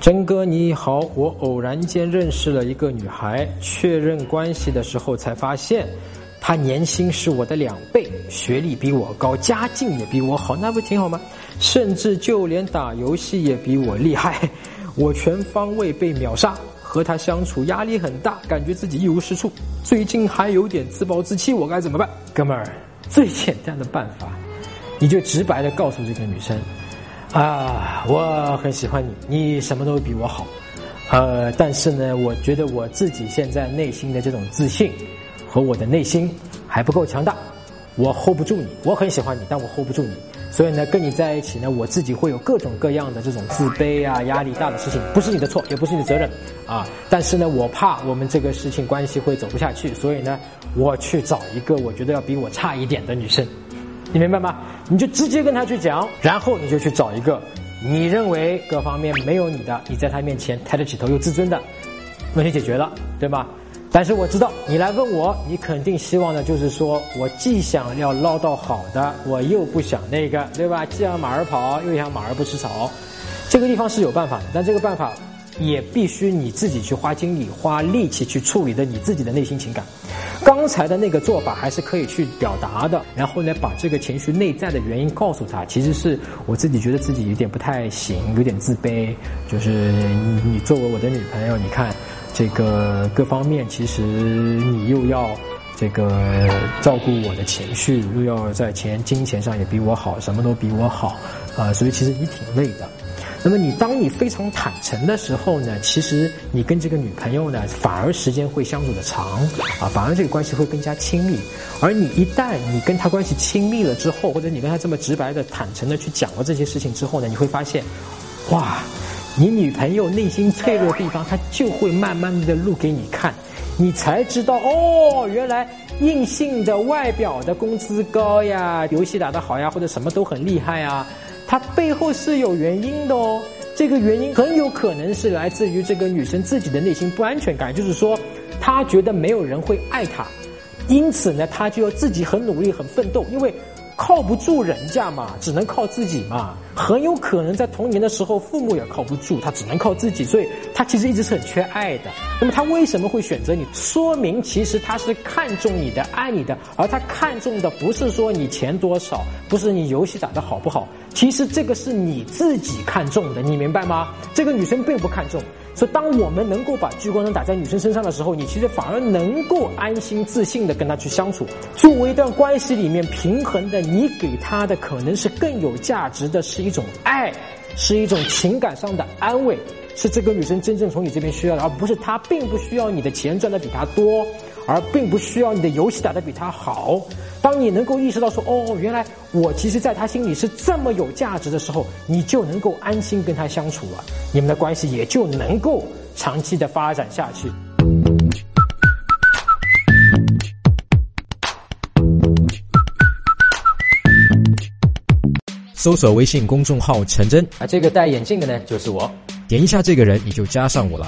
真哥你好，我偶然间认识了一个女孩，确认关系的时候才发现，她年薪是我的两倍，学历比我高，家境也比我好，那不挺好吗？甚至就连打游戏也比我厉害，我全方位被秒杀，和她相处压力很大，感觉自己一无是处，最近还有点自暴自弃，我该怎么办？哥们儿，最简单的办法，你就直白的告诉这个女生。啊，我很喜欢你，你什么都比我好，呃，但是呢，我觉得我自己现在内心的这种自信和我的内心还不够强大，我 hold 不住你。我很喜欢你，但我 hold 不住你，所以呢，跟你在一起呢，我自己会有各种各样的这种自卑啊、压力大的事情，不是你的错，也不是你的责任啊。但是呢，我怕我们这个事情关系会走不下去，所以呢，我去找一个我觉得要比我差一点的女生。你明白吗？你就直接跟他去讲，然后你就去找一个你认为各方面没有你的，你在他面前抬得起头又自尊的，问题解决了，对吧？但是我知道你来问我，你肯定希望的就是说我既想要捞到好的，我又不想那个，对吧？既要马儿跑，又想马儿不吃草。这个地方是有办法的，但这个办法也必须你自己去花精力、花力气去处理的你自己的内心情感。刚才的那个做法还是可以去表达的，然后呢，把这个情绪内在的原因告诉他。其实是我自己觉得自己有点不太行，有点自卑。就是你作为我的女朋友，你看这个各方面，其实你又要这个照顾我的情绪，又要在钱金钱上也比我好，什么都比我好啊，所以其实你挺累的。那么你当你非常坦诚的时候呢，其实你跟这个女朋友呢，反而时间会相处的长啊，反而这个关系会更加亲密。而你一旦你跟她关系亲密了之后，或者你跟她这么直白的、坦诚的去讲了这些事情之后呢，你会发现，哇，你女朋友内心脆弱的地方，她就会慢慢的露给你看，你才知道哦，原来硬性的外表的工资高呀，游戏打得好呀，或者什么都很厉害啊。它背后是有原因的哦，这个原因很有可能是来自于这个女生自己的内心不安全感，就是说，她觉得没有人会爱她，因此呢，她就要自己很努力、很奋斗，因为。靠不住人家嘛，只能靠自己嘛。很有可能在童年的时候，父母也靠不住，他只能靠自己，所以他其实一直是很缺爱的。那么他为什么会选择你？说明其实他是看重你的、爱你的，而他看重的不是说你钱多少，不是你游戏打得好不好，其实这个是你自己看重的，你明白吗？这个女生并不看重。所以，当我们能够把聚光灯打在女生身上的时候，你其实反而能够安心、自信的跟她去相处。作为一段关系里面平衡的，你给她的可能是更有价值的，是一种爱，是一种情感上的安慰，是这个女生真正从你这边需要的，而不是她并不需要你的钱赚的比她多。而并不需要你的游戏打得比她好。当你能够意识到说，哦，原来我其实在他心里是这么有价值的时候，你就能够安心跟他相处了，你们的关系也就能够长期的发展下去。搜索微信公众号“陈真”，啊，这个戴眼镜的呢，就是我。点一下这个人，你就加上我了。